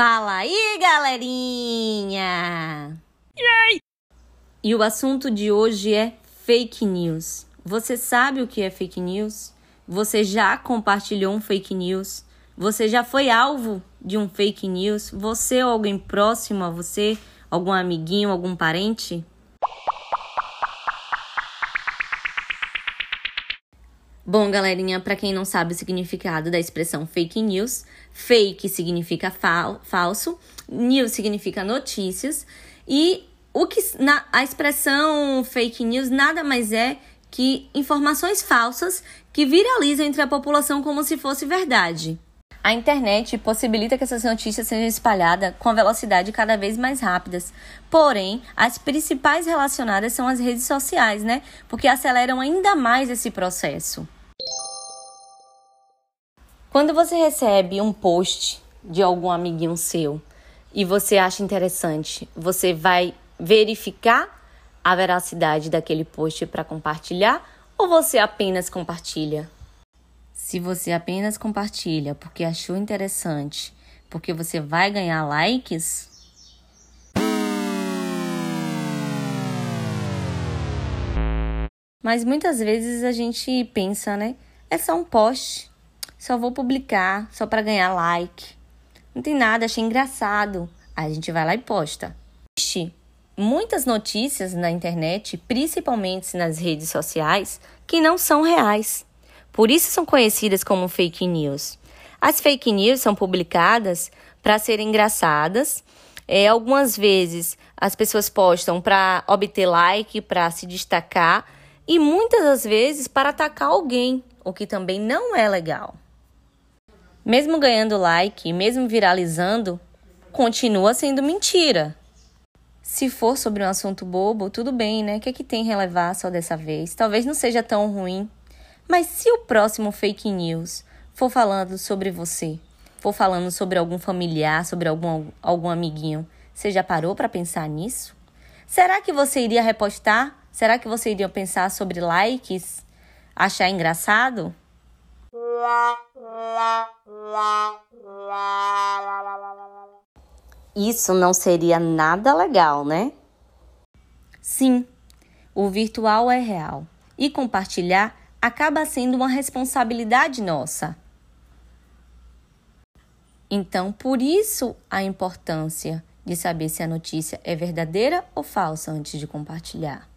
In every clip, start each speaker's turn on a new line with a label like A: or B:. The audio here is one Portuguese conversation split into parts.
A: Fala aí, galerinha! Yay! E o assunto de hoje é fake news. Você sabe o que é fake news? Você já compartilhou um fake news? Você já foi alvo de um fake news? Você ou alguém próximo a você? Algum amiguinho, algum parente? Bom, galerinha, para quem não sabe o significado da expressão fake news, fake significa fal falso, news significa notícias e o que na, a expressão fake news nada mais é que informações falsas que viralizam entre a população como se fosse verdade. A internet possibilita que essas notícias sejam espalhadas com velocidade cada vez mais rápidas. Porém, as principais relacionadas são as redes sociais, né? Porque aceleram ainda mais esse processo. Quando você recebe um post de algum amiguinho seu e você acha interessante, você vai verificar a veracidade daquele post para compartilhar ou você apenas compartilha? Se você apenas compartilha porque achou interessante, porque você vai ganhar likes, Mas muitas vezes a gente pensa, né? É só um post. Só vou publicar, só para ganhar like. Não tem nada, achei engraçado. Aí a gente vai lá e posta. Muitas notícias na internet, principalmente nas redes sociais, que não são reais. Por isso são conhecidas como fake news. As fake news são publicadas para serem engraçadas. É, algumas vezes as pessoas postam para obter like, para se destacar, e muitas das vezes para atacar alguém, o que também não é legal. Mesmo ganhando like, mesmo viralizando, continua sendo mentira. Se for sobre um assunto bobo, tudo bem, né? O que, é que tem relevar só dessa vez? Talvez não seja tão ruim. Mas se o próximo fake news for falando sobre você, for falando sobre algum familiar, sobre algum, algum amiguinho, você já parou para pensar nisso? Será que você iria repostar? Será que você iria pensar sobre likes? Achar engraçado? Isso não seria nada legal, né? Sim, o virtual é real e compartilhar acaba sendo uma responsabilidade nossa. Então, por isso a importância de saber se a notícia é verdadeira ou falsa antes de compartilhar.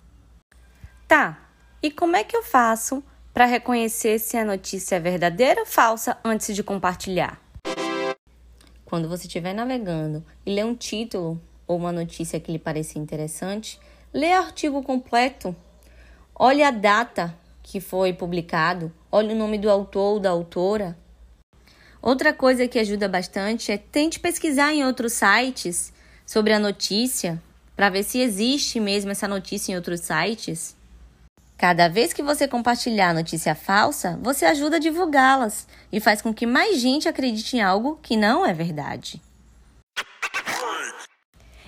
A: Tá, e como é que eu faço para reconhecer se a notícia é verdadeira ou falsa antes de compartilhar. Quando você estiver navegando e ler um título ou uma notícia que lhe pareça interessante, lê o artigo completo. Olhe a data que foi publicado, olhe o nome do autor ou da autora. Outra coisa que ajuda bastante é tente pesquisar em outros sites sobre a notícia para ver se existe mesmo essa notícia em outros sites. Cada vez que você compartilhar notícia falsa, você ajuda a divulgá-las e faz com que mais gente acredite em algo que não é verdade.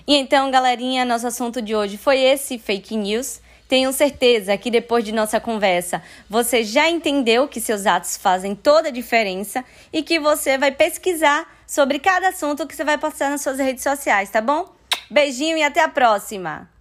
A: E então, galerinha, nosso assunto de hoje foi esse fake news. Tenho certeza que depois de nossa conversa, você já entendeu que seus atos fazem toda a diferença e que você vai pesquisar sobre cada assunto que você vai postar nas suas redes sociais, tá bom? Beijinho e até a próxima!